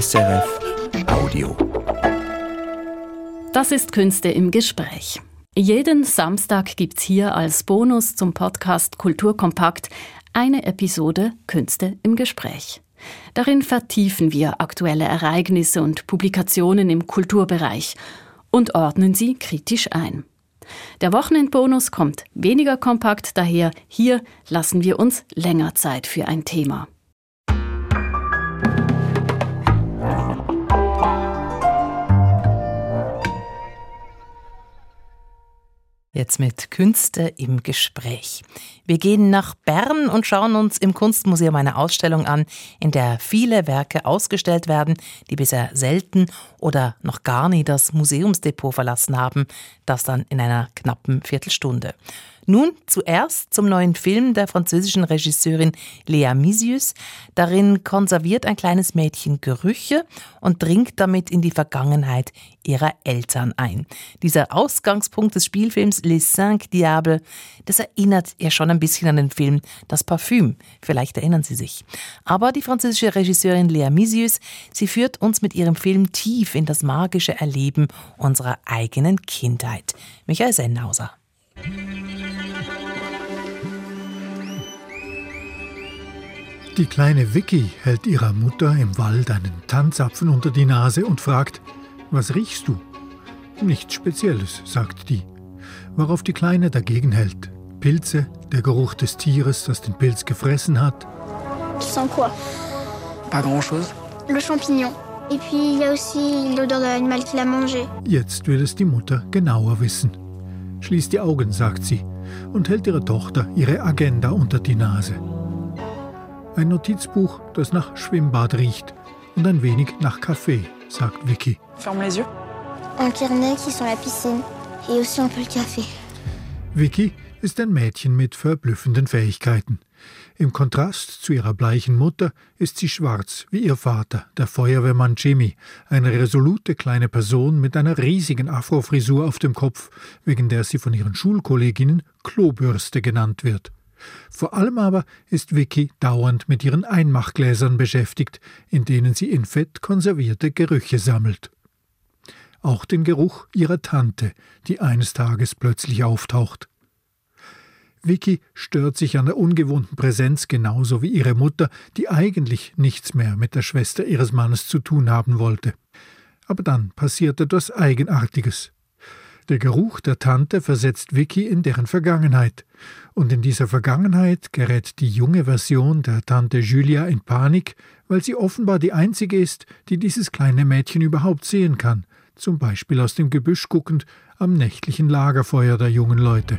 SRF Audio. Das ist Künste im Gespräch. Jeden Samstag gibt's hier als Bonus zum Podcast Kulturkompakt eine Episode Künste im Gespräch. Darin vertiefen wir aktuelle Ereignisse und Publikationen im Kulturbereich und ordnen sie kritisch ein. Der Wochenendbonus kommt weniger kompakt daher. Hier lassen wir uns länger Zeit für ein Thema. Jetzt mit Künste im Gespräch. Wir gehen nach Bern und schauen uns im Kunstmuseum eine Ausstellung an, in der viele Werke ausgestellt werden, die bisher selten oder noch gar nie das Museumsdepot verlassen haben. Das dann in einer knappen Viertelstunde. Nun zuerst zum neuen Film der französischen Regisseurin Lea Misius. Darin konserviert ein kleines Mädchen Gerüche und dringt damit in die Vergangenheit ihrer Eltern ein. Dieser Ausgangspunkt des Spielfilms Les Cinq Diables, das erinnert ja schon ein bisschen an den Film Das Parfüm. Vielleicht erinnern Sie sich. Aber die französische Regisseurin Lea Misius, sie führt uns mit ihrem Film tief in das magische Erleben unserer eigenen Kindheit. Michael Sennhauser. Die kleine Vicky hält ihrer Mutter im Wald einen Tanzapfen unter die Nase und fragt, was riechst du? Nichts Spezielles, sagt die. Worauf die Kleine dagegen hält. Pilze, der Geruch des Tieres, das den Pilz gefressen hat. Tu sens quoi Pas grand-chose. Le champignon. Et puis il y a aussi l'odeur de l'animal qui l'a mangé. Jetzt will es die Mutter genauer wissen. Schließt die Augen, sagt sie, und hält ihrer Tochter ihre Agenda unter die Nase. Ein Notizbuch, das nach Schwimmbad riecht und ein wenig nach Kaffee, sagt Vicky. Ferme les yeux. Un carnet qui sent la piscine. Et aussi un peu le café. Vicky ist ein Mädchen mit verblüffenden Fähigkeiten. Im Kontrast zu ihrer bleichen Mutter ist sie schwarz wie ihr Vater, der Feuerwehrmann Jimmy, eine resolute kleine Person mit einer riesigen Afrofrisur auf dem Kopf, wegen der sie von ihren Schulkolleginnen Klobürste genannt wird. Vor allem aber ist Vicky dauernd mit ihren Einmachgläsern beschäftigt, in denen sie in Fett konservierte Gerüche sammelt. Auch den Geruch ihrer Tante, die eines Tages plötzlich auftaucht. Vicky stört sich an der ungewohnten Präsenz genauso wie ihre Mutter, die eigentlich nichts mehr mit der Schwester ihres Mannes zu tun haben wollte. Aber dann passiert etwas Eigenartiges. Der Geruch der Tante versetzt Vicky in deren Vergangenheit. Und in dieser Vergangenheit gerät die junge Version der Tante Julia in Panik, weil sie offenbar die einzige ist, die dieses kleine Mädchen überhaupt sehen kann, zum Beispiel aus dem Gebüsch guckend am nächtlichen Lagerfeuer der jungen Leute.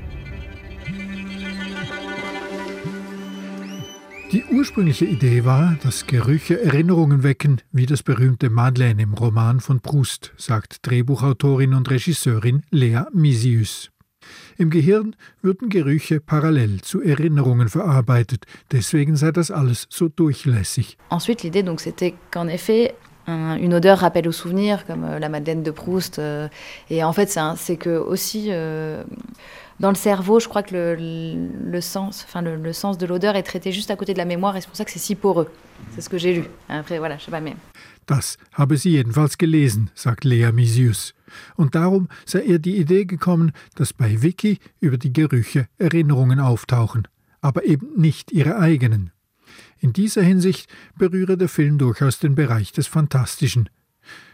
Die ursprüngliche Idee war, dass Gerüche Erinnerungen wecken, wie das berühmte Madeleine im Roman von Proust, sagt Drehbuchautorin und Regisseurin Lea Misius. Im Gehirn würden Gerüche parallel zu Erinnerungen verarbeitet, deswegen sei das alles so durchlässig. Ensuite, l'idée donc c'était qu'en effet une odeur rappelle au souvenir, comme euh, la Madeleine de Proust. Euh, et en fait, c'est que aussi euh, dans le cerveau, je crois que le, le sens, enfin le, le sens de l'odeur est traité juste à côté de la mémoire et c'est pour ça que c'est si poreux. C'est ce que j'ai lu. Après, voilà, je sais pas, mais. Das habe sie jedenfalls gelesen, sagt Lea Misius. Und darum sei ihr die Idee gekommen, dass bei Vicky über die Gerüche Erinnerungen auftauchen, aber eben nicht ihre eigenen. In dieser Hinsicht berühre der Film durchaus den Bereich des Fantastischen.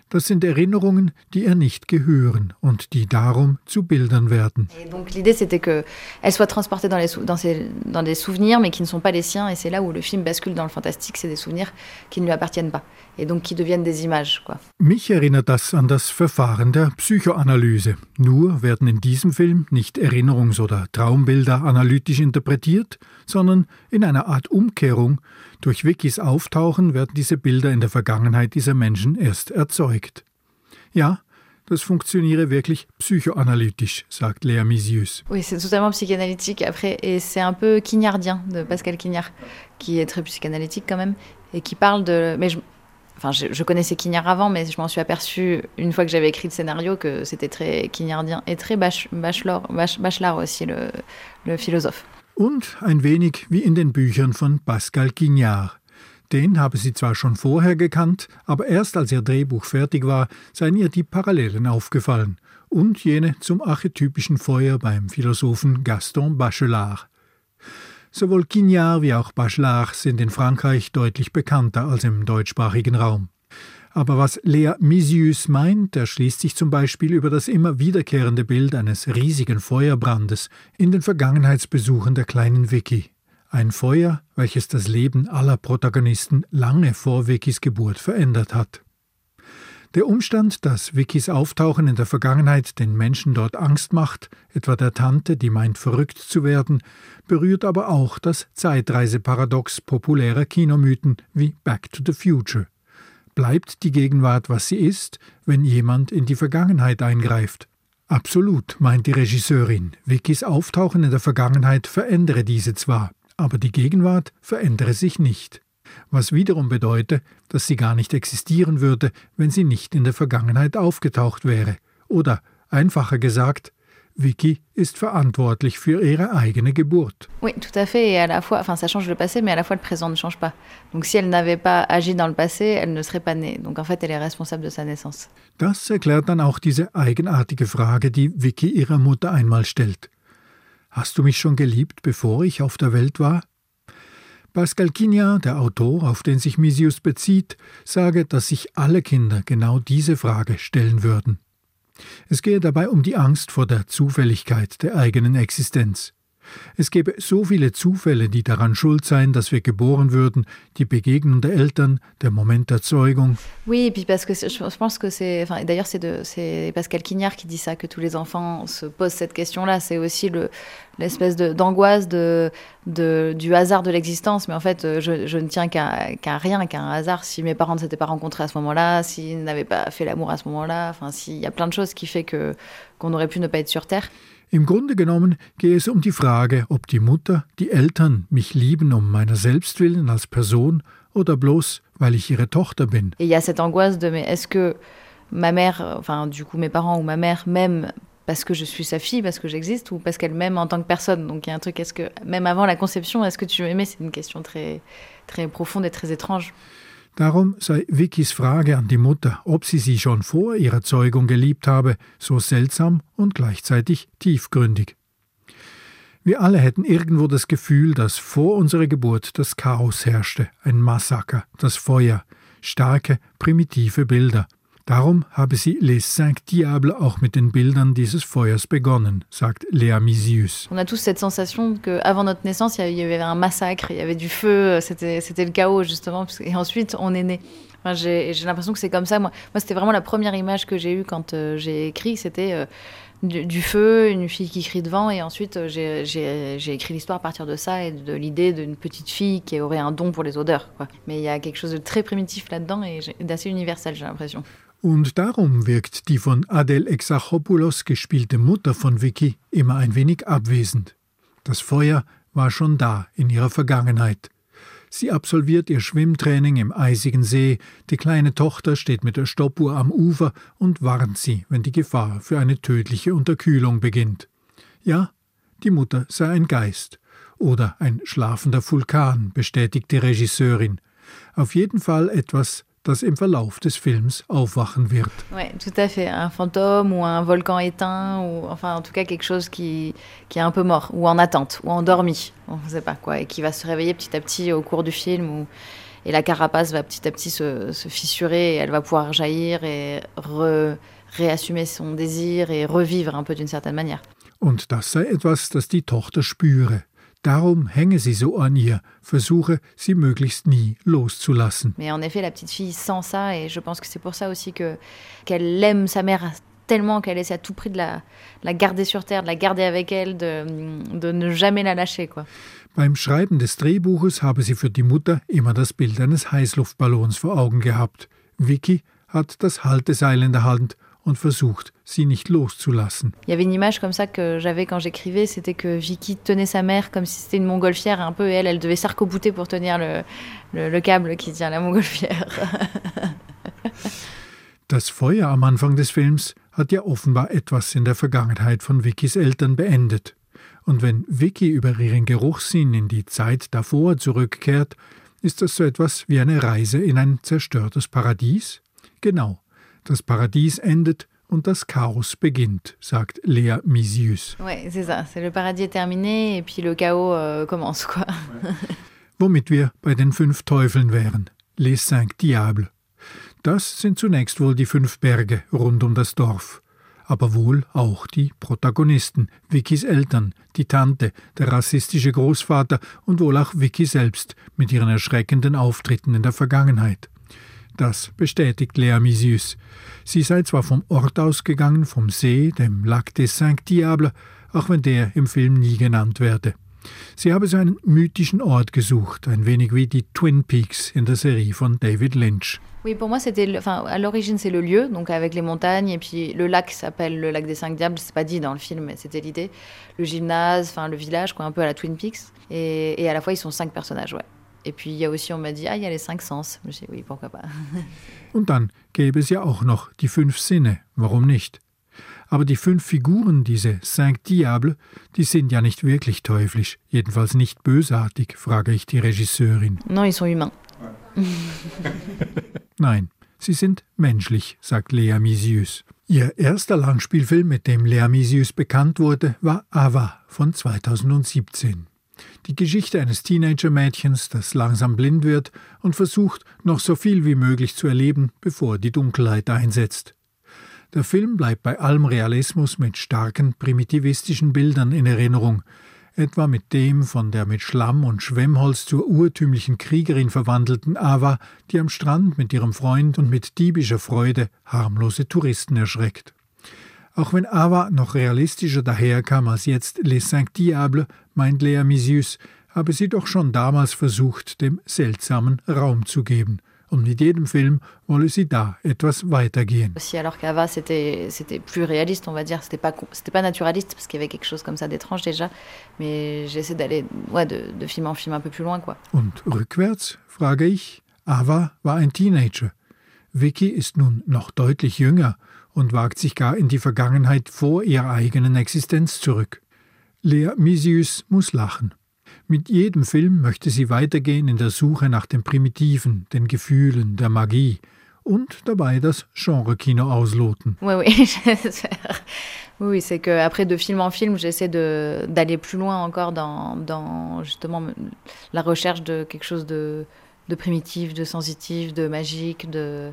Das sind Erinnerungen, die er nicht gehören und die darum zu Bildern werden. L'idée c'était que elle soit transportée dans, les dans, ces, dans des souvenirs mais qui ne sont pas les siens et c'est là où le film bascule dans le fantastique, c'est des souvenirs qui ne lui appartiennent pas et donc qui deviennent des images quoi. Mich erinnert das an das Verfahren der Psychoanalyse. Nur werden in diesem Film nicht Erinnerungs- oder Traumbilder analytisch interpretiert, sondern in einer Art Umkehrung durch Vickys Auftauchen werden diese Bilder in der Vergangenheit dieser Menschen erst erzeugt. Ja, das funktioniere wirklich psychoanalytisch, sagt Léa Misius. Oui, c'est totalement psychanalytique après, et c'est un peu quignardien de Pascal Quignard, qui est très psychanalytique quand même, et qui parle de. Mais je, enfin, je, je connaissais Quignard avant, mais je m'en suis aperçu une fois que j'avais écrit le scénario que c'était très quignardien et très Bachelor, Bachelard aussi, le, le philosophe. Und ein wenig wie in den Büchern von Pascal Quignard. Den habe sie zwar schon vorher gekannt, aber erst als ihr Drehbuch fertig war, seien ihr die Parallelen aufgefallen und jene zum archetypischen Feuer beim Philosophen Gaston Bachelard. Sowohl Quignard wie auch Bachelard sind in Frankreich deutlich bekannter als im deutschsprachigen Raum. Aber was Lea Misius meint, erschließt sich zum Beispiel über das immer wiederkehrende Bild eines riesigen Feuerbrandes in den Vergangenheitsbesuchen der kleinen Vicky. Ein Feuer, welches das Leben aller Protagonisten lange vor Vickys Geburt verändert hat. Der Umstand, dass Vickys Auftauchen in der Vergangenheit den Menschen dort Angst macht, etwa der Tante, die meint verrückt zu werden, berührt aber auch das Zeitreiseparadox populärer Kinomythen wie Back to the Future. Bleibt die Gegenwart, was sie ist, wenn jemand in die Vergangenheit eingreift? Absolut, meint die Regisseurin. Vickys Auftauchen in der Vergangenheit verändere diese zwar, aber die Gegenwart verändere sich nicht. Was wiederum bedeutet, dass sie gar nicht existieren würde, wenn sie nicht in der Vergangenheit aufgetaucht wäre. Oder, einfacher gesagt, Vicky ist verantwortlich für ihre eigene Geburt. Oui, tout à fait. Et à la fois, enfin, ça change le passé, mais à la fois le présent ne change pas. Donc, si elle n'avait pas agi dans le passé, elle ne serait pas née. Donc, en fait, elle est responsable de sa naissance. Das erklärt dann auch diese eigenartige Frage, die Vicky ihrer Mutter einmal stellt. Hast du mich schon geliebt, bevor ich auf der Welt war? Pascal Quignard, der Autor, auf den sich Misius bezieht, sage, dass sich alle Kinder genau diese Frage stellen würden. Es gehe dabei um die Angst vor der Zufälligkeit der eigenen Existenz. Es gäbe so viele Zufälle, die daran schuld seien, dass wir geboren würden, die Begegnung der Eltern, der Moment der Zeugung. Oui, et puis parce que je pense que c'est, enfin, d'ailleurs c'est Pascal Quignard qui dit ça, que tous les enfants se posent cette question-là. C'est aussi le, l'espèce d'angoisse de, de, du hasard de l'existence. Mais en fait, je, ne tiens qu'à, qu'à rien, qu'à un hasard. Si mes parents ne s'étaient pas rencontrés à ce moment-là, s'ils n'avaient pas fait l'amour à ce moment-là, enfin, s'il y a plein de choses qui fait que qu'on aurait pu ne pas être sur Terre. Im Grunde genommen gehe es um die Frage, ob die Mutter, die Eltern mich lieben um meiner selbst willen als Person oder bloß, weil ich ihre Tochter bin. Et il y a cette angoisse de mais est-ce que ma mère, enfin du coup mes parents ou ma mère m'aiment parce que je suis sa fille, parce que j'existe, ou parce qu'elle m'aime en tant que personne. Donc il y a un truc, est-ce que même avant la conception, est-ce que tu m'aimais C'est une question très, très profonde et très étrange. Darum sei Vickys Frage an die Mutter, ob sie sie schon vor ihrer Zeugung geliebt habe, so seltsam und gleichzeitig tiefgründig. Wir alle hätten irgendwo das Gefühl, dass vor unserer Geburt das Chaos herrschte, ein Massaker, das Feuer, starke, primitive Bilder. Darum habe sie Les Cinq Diables auch mit den Bildern dieses Feuers begonnen, sagt Léa Misius. On a tous cette sensation qu'avant notre naissance, il y avait un massacre, il y avait du feu, c'était le chaos justement, et ensuite on est né. J'ai l'impression que c'est comme ça. Moi, moi c'était vraiment la première image que j'ai eue quand euh, j'ai écrit, c'était euh, du, feu, une fille qui crie devant, et ensuite euh, j'ai écrit l'histoire à partir de ça et de l'idée d'une petite fille qui aurait un don pour les odeurs. Mais il y a quelque chose de très primitif là-dedans et d'assez universel, j'ai l'impression. Und darum wirkt die von Adel Exarchopoulos gespielte Mutter von Vicky immer ein wenig abwesend. Das Feuer war schon da in ihrer Vergangenheit. Sie absolviert ihr Schwimmtraining im eisigen See, die kleine Tochter steht mit der Stoppuhr am Ufer und warnt sie, wenn die Gefahr für eine tödliche Unterkühlung beginnt. Ja, die Mutter sei ein Geist oder ein schlafender Vulkan, bestätigt die Regisseurin. Auf jeden Fall etwas, das im Verlauf des Films aufwachen wird. Oui, tout à fait. Un fantôme ou un volcan éteint, ou enfin en tout cas quelque chose qui, qui est un peu mort, ou en attente, ou endormi, on ne sait pas quoi, et qui va se réveiller petit à petit au cours du film, où, et la carapace va petit à petit se, se fissurer, et elle va pouvoir jaillir et re, réassumer son désir et revivre un peu d'une certaine manière. Und das sei etwas, das die Tochter spüre. Darum hänge sie so an ihr, versuche sie möglichst nie loszulassen. Mais en effet, la petite fille sent ça et je pense que c'est pour ça aussi que qu'elle aime sa mère tellement qu'elle essaie à tout prix de la, la garder sur terre, de la garder avec elle, de, de ne jamais la lâcher. Quoi. Beim Schreiben des Drehbuches habe sie für die Mutter immer das Bild eines Heißluftballons vor Augen gehabt. Vicky hat das Halteseil in der Hand und versucht, sie nicht loszulassen. Il y avait une image comme ça que j'avais quand j'écrivais, c'était que Vicky tenait sa mère comme si c'était une montgolfière un peu, et elle, elle devait s'arc-bouter pour tenir le, le, le câble qui tient la montgolfière. Das Feuer am Anfang des Films hat ja offenbar etwas in der Vergangenheit von Vickys Eltern beendet. Und wenn Vicky über ihren Geruchssinn in die Zeit davor zurückkehrt, Ist das so etwas wie eine Reise in ein zerstörtes Paradies? Genau. Das Paradies endet und das Chaos beginnt, sagt Lea Misius. Ouais, c'est ça. C'est le paradis est terminé et puis le chaos euh, commence, quoi. Womit wir bei den fünf Teufeln wären. Les cinq diables. Das sind zunächst wohl die fünf Berge rund um das Dorf. Aber wohl auch die Protagonisten, Vickys Eltern, die Tante, der rassistische Großvater und wohl auch Vicky selbst mit ihren erschreckenden Auftritten in der Vergangenheit. Das bestätigt Lea Misius. Sie sei zwar vom Ort ausgegangen, vom See, dem Lac des Cinq Diables, auch wenn der im Film nie genannt werde. Sie habe so einen mythischen Ort gesucht, ein wenig wie die Twin Peaks in der Serie von David Lynch. Oui, pour moi, c'était, enfin, à l'origine, c'est le lieu, donc avec les montagnes, et puis le lac s'appelle le lac des Cinq Diables. C'est pas dit dans le film, mais c'était l'idée. Le gymnase, enfin, le village, quoi, un peu à la Twin Peaks. Et, et à la fois, ils sont cinq personnages, ouais. Et puis il y a aussi, on m'a dit, ah, il y a les cinq sens. Je dis, oui, pourquoi pas. Und dann gäbe es ja auch noch die fünf Sinne, warum nicht? Aber die fünf Figuren, diese Cinq Diables, die sind ja nicht wirklich teuflisch, jedenfalls nicht bösartig, frage ich die Regisseurin. Non, ils sont humains. Nein, sie sind menschlich, sagt Lea Misius. Ihr erster Langspielfilm, mit dem Lea Misius bekannt wurde, war Ava von 2017. Die Geschichte eines Teenager-Mädchens, das langsam blind wird und versucht, noch so viel wie möglich zu erleben, bevor die Dunkelheit einsetzt. Der Film bleibt bei allem Realismus mit starken primitivistischen Bildern in Erinnerung, etwa mit dem von der mit Schlamm und Schwemmholz zur urtümlichen Kriegerin verwandelten Ava, die am Strand mit ihrem Freund und mit diebischer Freude harmlose Touristen erschreckt. Auch wenn Ava noch realistischer daherkam als jetzt Les Cinq Diables, meint Lea Misius, habe sie doch schon damals versucht, dem Seltsamen Raum zu geben. Und mit jedem Film wolle sie da etwas weitergehen. Aussi, alors qu'Ava, c'était, plus réaliste, on va dire. C'était pas, pas naturaliste, parce qu'il y avait quelque chose comme ça d'étrange déjà. Mais j'essaie d'aller, ouais, de, de film en film un peu plus loin, quoi. Und rückwärts, frage ich. Ava war ein Teenager. Vicky ist nun noch deutlich jünger und wagt sich gar in die Vergangenheit vor ihrer eigenen Existenz zurück. Lea Misius muss lachen. Mit jedem Film möchte sie weitergehen in der Suche nach dem Primitiven, den Gefühlen, der Magie und dabei das Genre-Kino ausloten. Oui, oui. Oui, c'est que après de film en film, j'essaie d'aller plus loin encore dans, dans justement la recherche de quelque chose de de primitif, de sensitif, de magique, de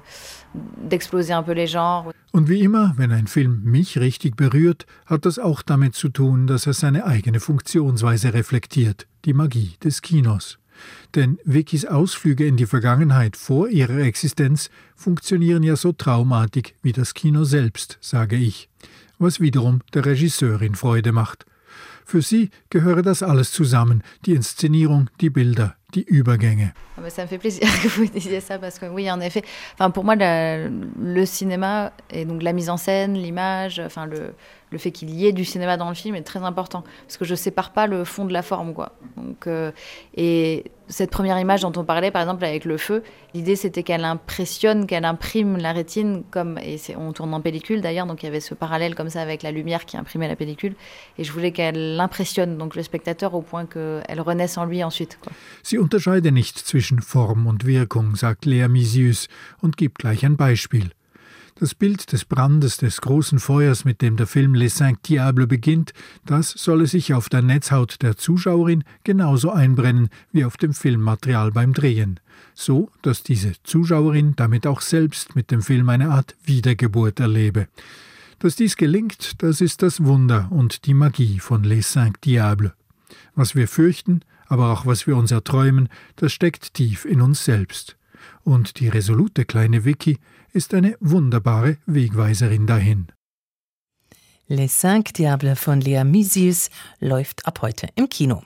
d'exploser un peu les genres. Und wie immer, wenn ein Film mich richtig berührt, hat das auch damit zu tun, dass er seine eigene Funktionsweise reflektiert, die Magie des Kinos. Denn Vickys Ausflüge in die Vergangenheit vor ihrer Existenz funktionieren ja so traumatig wie das Kino selbst, sage ich, was wiederum der Regisseurin Freude macht. Für sie gehöre das alles zusammen, die Inszenierung, die Bilder, die Übergänge. Ah ça me fait plaisir que vous disiez ça parce que oui, en effet, enfin pour moi la, le cinéma et donc la mise en scène, l'image, enfin le, le fait qu'il y ait du cinéma dans le film est très important parce que je sépare pas le fond de la forme quoi. Donc euh, et cette première image dont on parlait par exemple avec le feu, l'idée c'était qu'elle impressionne, qu'elle imprime la rétine comme et on tourne en pellicule d'ailleurs donc il y avait ce parallèle comme ça avec la lumière qui imprimait la pellicule et je voulais qu'elle impressionne donc le spectateur au point qu'elle renaisse en lui ensuite quoi. Unterscheide nicht zwischen Form und Wirkung, sagt Lea Misius und gibt gleich ein Beispiel. Das Bild des Brandes des großen Feuers, mit dem der Film Les Cinq Diables beginnt, das solle sich auf der Netzhaut der Zuschauerin genauso einbrennen wie auf dem Filmmaterial beim Drehen, so dass diese Zuschauerin damit auch selbst mit dem Film eine Art Wiedergeburt erlebe. Dass dies gelingt, das ist das Wunder und die Magie von Les Cinq Diables. Was wir fürchten, aber auch was wir uns erträumen, das steckt tief in uns selbst. Und die resolute kleine Vicky ist eine wunderbare Wegweiserin dahin. Les Cinq Diables von Lea Misius läuft ab heute im Kino.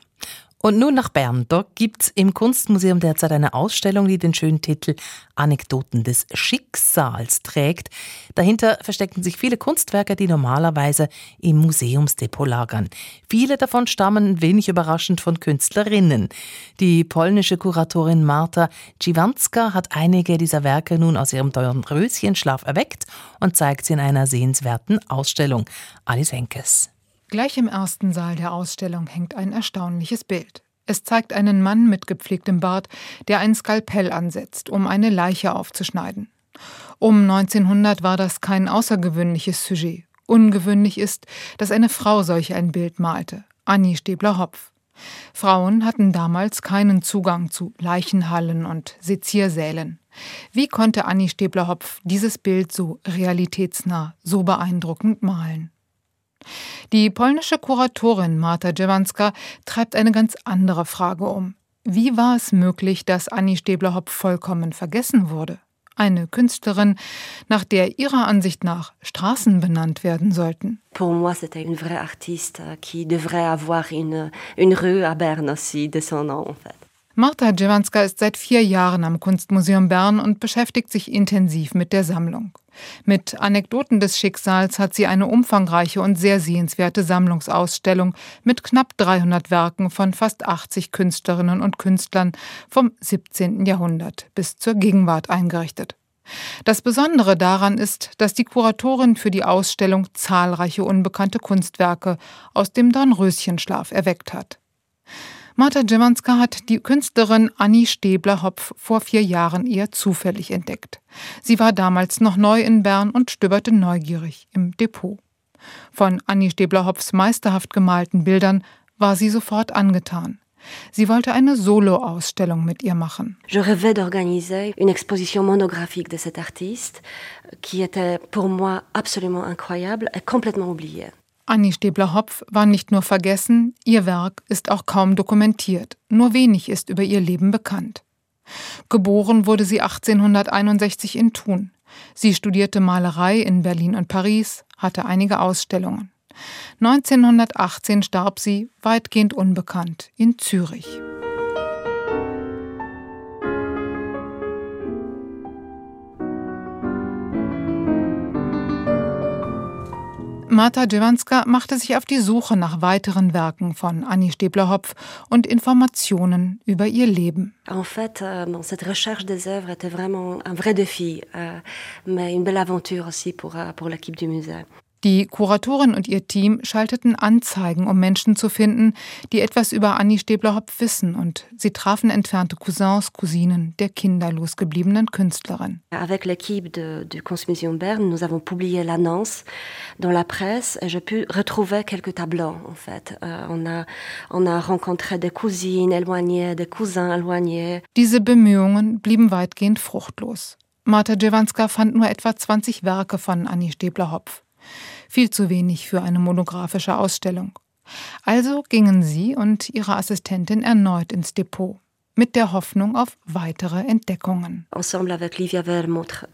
Und nun nach Bern. Dort gibt's im Kunstmuseum derzeit eine Ausstellung, die den schönen Titel Anekdoten des Schicksals trägt. Dahinter verstecken sich viele Kunstwerke, die normalerweise im Museumsdepot lagern. Viele davon stammen wenig überraschend von Künstlerinnen. Die polnische Kuratorin Marta Dziwanska hat einige dieser Werke nun aus ihrem teuren Röschenschlaf erweckt und zeigt sie in einer sehenswerten Ausstellung. Alice Henkes. Gleich im ersten Saal der Ausstellung hängt ein erstaunliches Bild. Es zeigt einen Mann mit gepflegtem Bart, der ein Skalpell ansetzt, um eine Leiche aufzuschneiden. Um 1900 war das kein außergewöhnliches Sujet. Ungewöhnlich ist, dass eine Frau solch ein Bild malte. Annie Stäbler-Hopf. Frauen hatten damals keinen Zugang zu Leichenhallen und Seziersälen. Wie konnte Annie Stäbler-Hopf dieses Bild so realitätsnah, so beeindruckend malen? Die polnische Kuratorin Marta Dziewanska treibt eine ganz andere Frage um. Wie war es möglich, dass Annie Stäbler-Hopf vollkommen vergessen wurde? Eine Künstlerin, nach der ihrer Ansicht nach Straßen benannt werden sollten. Pour moi, c'était une vraie artiste qui devrait avoir une, une rue à Berne aussi de son nom, en fait. Marta Dziewanska ist seit vier Jahren am Kunstmuseum Bern und beschäftigt sich intensiv mit der Sammlung. Mit Anekdoten des Schicksals hat sie eine umfangreiche und sehr sehenswerte Sammlungsausstellung mit knapp 300 Werken von fast 80 Künstlerinnen und Künstlern vom 17. Jahrhundert bis zur Gegenwart eingerichtet. Das Besondere daran ist, dass die Kuratorin für die Ausstellung zahlreiche unbekannte Kunstwerke aus dem Dornröschenschlaf erweckt hat. Marta Dziewanska hat die Künstlerin Annie Stäbler-Hopf vor vier Jahren eher zufällig entdeckt. Sie war damals noch neu in Bern und stöberte neugierig im Depot. Von Annie Stäbler-Hopfs meisterhaft gemalten Bildern war sie sofort angetan. Sie wollte eine Solo-Ausstellung mit ihr machen. Je rêvais d'organiser une exposition monographique de cet artiste qui était pour moi absolument incroyable et complètement oubliée. Annie Stäbler-Hopf war nicht nur vergessen, ihr Werk ist auch kaum dokumentiert. Nur wenig ist über ihr Leben bekannt. Geboren wurde sie 1861 in Thun. Sie studierte Malerei in Berlin und Paris, hatte einige Ausstellungen. 1918 starb sie, weitgehend unbekannt, in Zürich. Marta Dziewanska machte sich auf die Suche nach weiteren Werken von Annie Stäbler-Hopf und Informationen über ihr Leben. En fait, euh, bon, cette recherche des œuvres était vraiment un vrai défi, euh, mais une belle aventure aussi pour, euh, pour l'équipe du musée. Die Kuratorin und ihr Team schalteten Anzeigen, um Menschen zu finden, die etwas über Annie Stäbler-Hopf wissen, und sie trafen entfernte Cousins, Cousinen der kinderlos gebliebenen Künstlerin. Avec l'équipe de, du Kunstmuseum Bern, nous avons publié l'annonce dans la presse et j'ai pu retrouver quelques tableaux, en fait. Euh, on, a, on a rencontré des cousines éloignées, des cousins éloignés. Diese Bemühungen blieben weitgehend fruchtlos. Marta Dziewanska fand nur etwa 20 Werke von Annie Stäbler-Hopf. Viel zu wenig für eine monographische Ausstellung. Also gingen sie und ihre Assistentin erneut ins Depot mit der Hoffnung auf weitere Entdeckungen. Ensemble avec Livia Vermontre,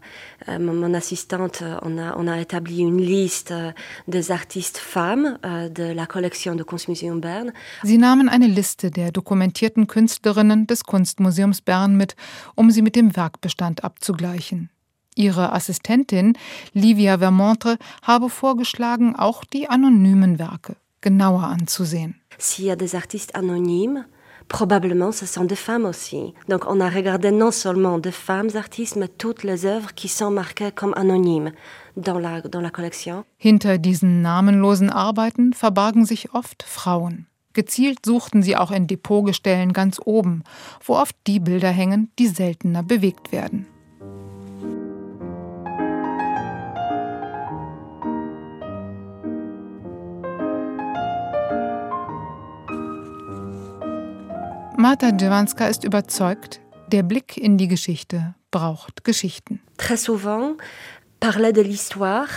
euh, mon assistante, on a, on a établi une liste euh, des artistes femmes euh, de la collection de Kunstmuseum Bern. Sie nahmen eine Liste der dokumentierten Künstlerinnen des Kunstmuseums Bern mit, um sie mit dem Werkbestand abzugleichen. Ihre Assistentin Livia Vermontre habe vorgeschlagen, auch die anonymen Werke genauer anzusehen. S'il y a des artistes anonymes, probablement ce sont des femmes aussi. Donc on a regardé non seulement des femmes artistes, mais toutes les œuvres qui sont marquées comme anonymes dans la, dans la collection. Hinter diesen namenlosen Arbeiten verbargen sich oft Frauen. Gezielt suchten sie auch in Depotgestellen ganz oben, wo oft die Bilder hängen, die seltener bewegt werden. Marta Dziewanska ist überzeugt, der Blick in die Geschichte braucht Geschichten. Très souvent, parler de l'histoire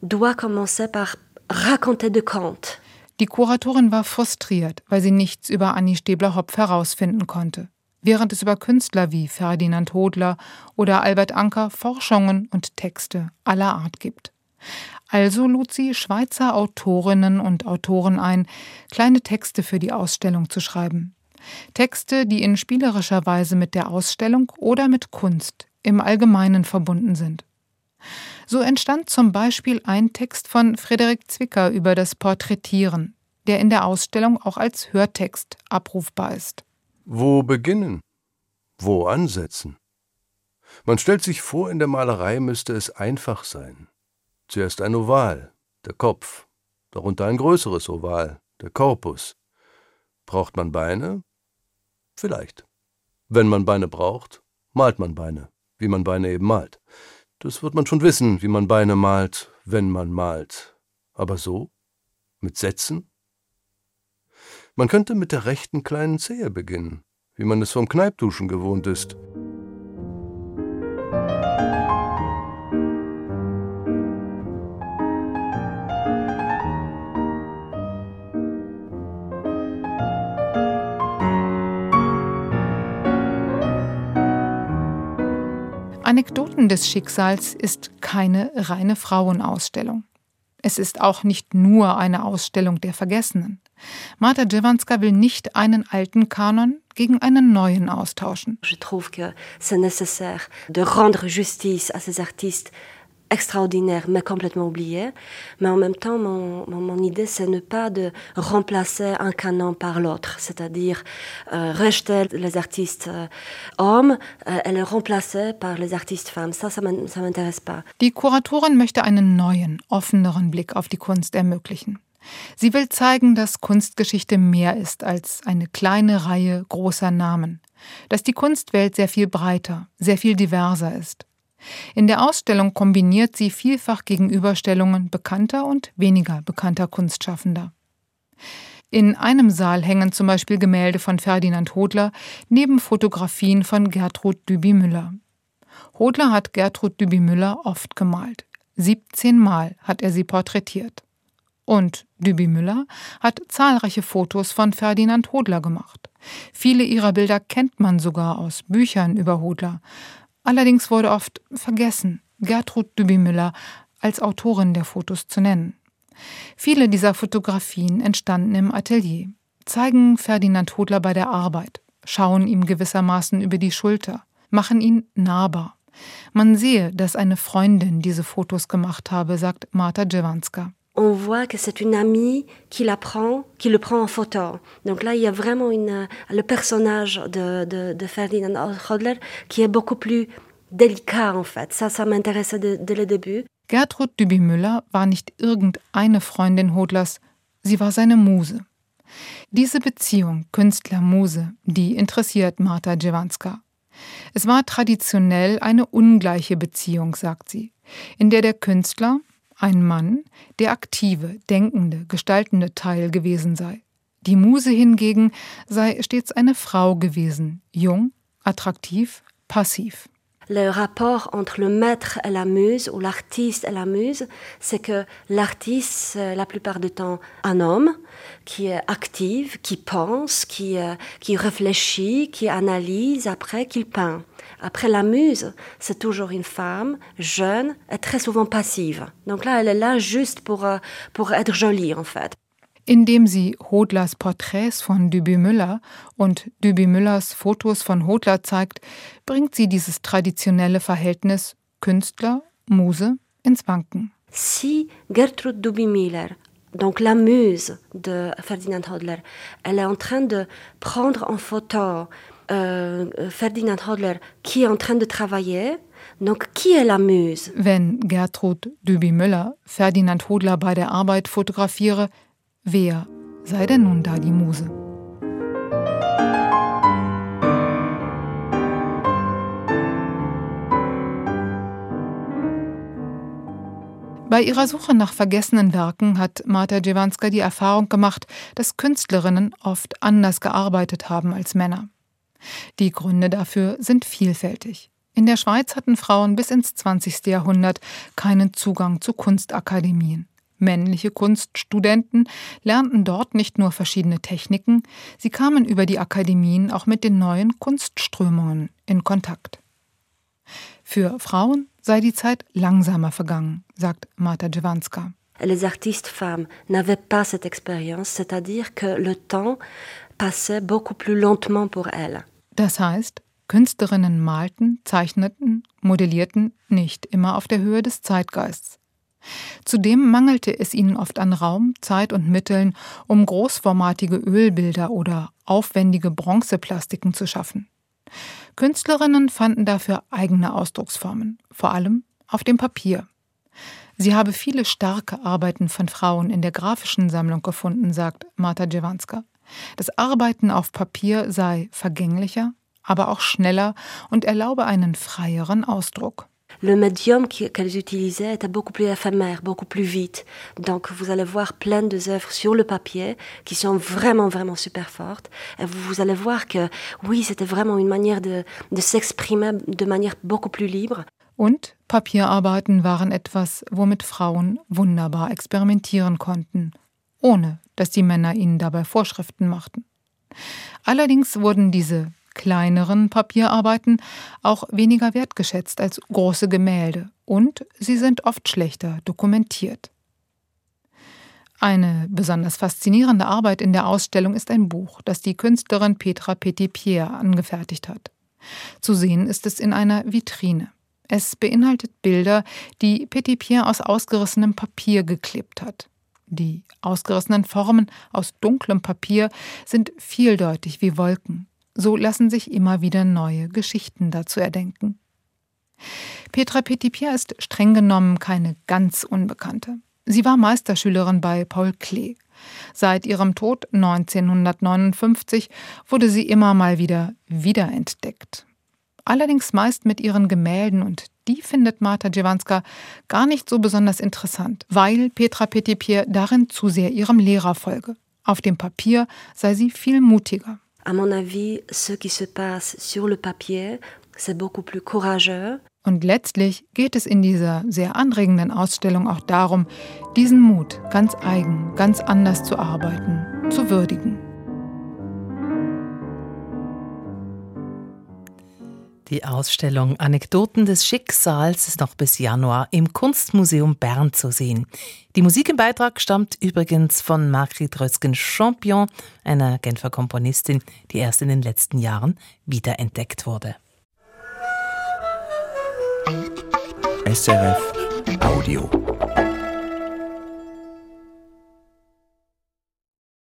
doit commencer par raconter de contes. Die Kuratorin war frustriert, weil sie nichts über Annie Stäbler-Hopf herausfinden konnte. Während es über Künstler wie Ferdinand Hodler oder Albert Anker Forschungen und Texte aller Art gibt. Also lud sie Schweizer Autorinnen und Autoren ein, kleine Texte für die Ausstellung zu schreiben. Texte, die in spielerischer Weise mit der Ausstellung oder mit Kunst im Allgemeinen verbunden sind. So entstand zum Beispiel ein Text von Frederik Zwicker über das Porträtieren, der in der Ausstellung auch als Hörtext abrufbar ist. Wo beginnen? Wo ansetzen? Man stellt sich vor, in der Malerei müsste es einfach sein. Zuerst ein Oval, der Kopf, darunter ein größeres Oval, der Korpus. Braucht man Beine? Vielleicht. Wenn man Beine braucht, malt man Beine, wie man Beine eben malt. Das wird man schon wissen, wie man Beine malt, wenn man malt. Aber so? Mit Sätzen? Man könnte mit der rechten kleinen Zehe beginnen, wie man es vom Kneipduschen gewohnt ist. Anekdoten des Schicksals ist keine reine Frauenausstellung. Es ist auch nicht nur eine Ausstellung der Vergessenen. Marta Djewanska will nicht einen alten Kanon gegen einen neuen austauschen. Je trouve que c'est nécessaire de rendre justice à ces artistes extraordinaire, mais complètement oublié. Mais en même temps, mon, mon, mon idée, c'est ne pas de remplacer un canon par l'autre, c'est-à-dire euh, rejeter les artistes euh, hommes euh, et les remplacer par les artistes femmes. Ça, ça m'intéresse pas. Die Kuratorin möchte einen neuen, offeneren Blick auf die Kunst ermöglichen. Sie will zeigen, dass Kunstgeschichte mehr ist als eine kleine Reihe großer Namen, dass die Kunstwelt sehr viel breiter, sehr viel diverser ist. In der Ausstellung kombiniert sie vielfach Gegenüberstellungen bekannter und weniger bekannter Kunstschaffender. In einem Saal hängen zum Beispiel Gemälde von Ferdinand Hodler neben Fotografien von Gertrud Düby-Müller. Hodler hat Gertrud Düby-Müller oft gemalt. 17 Mal hat er sie porträtiert. Und Düby-Müller hat zahlreiche Fotos von Ferdinand Hodler gemacht. Viele ihrer Bilder kennt man sogar aus Büchern über Hodler, Allerdings wurde oft vergessen, Gertrud Dübimüller als Autorin der Fotos zu nennen. Viele dieser Fotografien entstanden im Atelier, zeigen Ferdinand Hodler bei der Arbeit, schauen ihm gewissermaßen über die Schulter, machen ihn nahbar. Man sehe, dass eine Freundin diese Fotos gemacht habe, sagt Marta Djewanska. On voit que c'est une amie qui la prend, qui le prend en photo. Donc là, il y a vraiment une, le personnage de, de, de Ferdinand Hodler qui est beaucoup plus délicat en fait. Ça, ça m'intéressait dès, le début. Gertrud Düby-Müller war nicht irgendeine Freundin Hodlers, sie war seine Muse. Diese Beziehung Künstler-Muse, die interessiert Marta Djewanska. Es war traditionell eine ungleiche Beziehung, sagt sie, in der der Künstler, ein Mann, der aktive, denkende, gestaltende Teil gewesen sei. Die Muse hingegen sei stets eine Frau gewesen, jung, attraktiv, passiv. Le rapport entre le maître et la muse ou l'artiste et la muse, c'est que l'artiste, c'est la plupart du temps un homme qui est actif, qui pense, qui, euh, qui réfléchit, qui analyse après, qu'il peint. Après, la muse, c'est toujours une femme jeune et très souvent passive. Donc là, elle est là juste pour, euh, pour être jolie, en fait. Indem sie Hodlers Porträts von Düby Müller und Düby Müllers Fotos von Hodler zeigt, bringt sie dieses traditionelle Verhältnis Künstler, Muse ins Wanken. Si Gertrude Düby Müller donc la muse de Ferdinand Hodler, elle est en train de prendre en photo euh, Ferdinand Hodler qui est en train de travailler. Donc, qui est la muse? Wenn Gertrud Düby-Müller Ferdinand Hodler bei der Arbeit fotografiere, wer sei denn nun da die Muse? Bei ihrer Suche nach vergessenen Werken hat Marta Djewanska die Erfahrung gemacht, dass Künstlerinnen oft anders gearbeitet haben als Männer. Die Gründe dafür sind vielfältig. In der Schweiz hatten Frauen bis ins 20. Jahrhundert keinen Zugang zu Kunstakademien. Männliche Kunststudenten lernten dort nicht nur verschiedene Techniken, sie kamen über die Akademien auch mit den neuen Kunstströmungen in Kontakt. Für Frauen sei die Zeit langsamer vergangen, sagt Marta Djewanska. Les artistes femmes n'avaient pas cette expérience, c'est-à-dire que le temps passait beaucoup plus lentement pour elles. Das heißt, Künstlerinnen malten, zeichneten, modellierten nicht immer auf der Höhe des Zeitgeists. Zudem mangelte es ihnen oft an Raum, Zeit und Mitteln, um großformatige Ölbilder oder aufwendige Bronzeplastiken zu schaffen. Künstlerinnen fanden dafür eigene Ausdrucksformen, vor allem auf dem Papier. Sie habe viele starke Arbeiten von Frauen in der grafischen Sammlung gefunden, sagt Marta Djewanska. Das Arbeiten auf Papier sei vergänglicher, aber auch schneller und erlaube einen freieren Ausdruck. Le médium qu'elles utilisaient était beaucoup plus éphémère, beaucoup plus vite. Donc vous allez voir plein de œuvres sur le papier qui sont vraiment, vraiment super fortes. Et vous, vous allez voir que oui, c'était vraiment une manière de, de s'exprimer de manière beaucoup plus libre. Und Papierarbeiten waren etwas, womit Frauen wunderbar experimentieren konnten, ohne dass die Männer ihnen dabei Vorschriften machten. Allerdings wurden diese kleineren Papierarbeiten auch weniger wertgeschätzt als große Gemälde und sie sind oft schlechter dokumentiert. Eine besonders faszinierende Arbeit in der Ausstellung ist ein Buch, das die Künstlerin Petra Petitpierre angefertigt hat. Zu sehen ist es in einer Vitrine. Es beinhaltet Bilder, die Petitpierre aus ausgerissenem Papier geklebt hat. Die ausgerissenen Formen aus dunklem Papier sind vieldeutig wie Wolken. So lassen sich immer wieder neue Geschichten dazu erdenken. Petra Petitpierre ist streng genommen keine ganz Unbekannte. Sie war Meisterschülerin bei Paul Klee. Seit ihrem Tod 1959 wurde sie immer mal wieder wiederentdeckt. Allerdings meist mit ihren Gemälden und die findet Marta Dziewanska gar nicht so besonders interessant, weil Petra Petitpierre darin zu sehr ihrem Lehrer folge. Auf dem Papier sei sie viel mutiger. À mon avis, ce qui se passe sur le papier, c'est beaucoup plus courageux. Und letztlich geht es in dieser sehr anregenden Ausstellung auch darum, diesen Mut ganz eigen, ganz anders zu arbeiten, zu würdigen. Die Ausstellung Anekdoten des Schicksals ist noch bis Januar im Kunstmuseum Bern zu sehen. Die Musik im Beitrag stammt übrigens von Margrit Rösken-Champion, einer Genfer Komponistin, die erst in den letzten Jahren wiederentdeckt wurde. SRF Audio.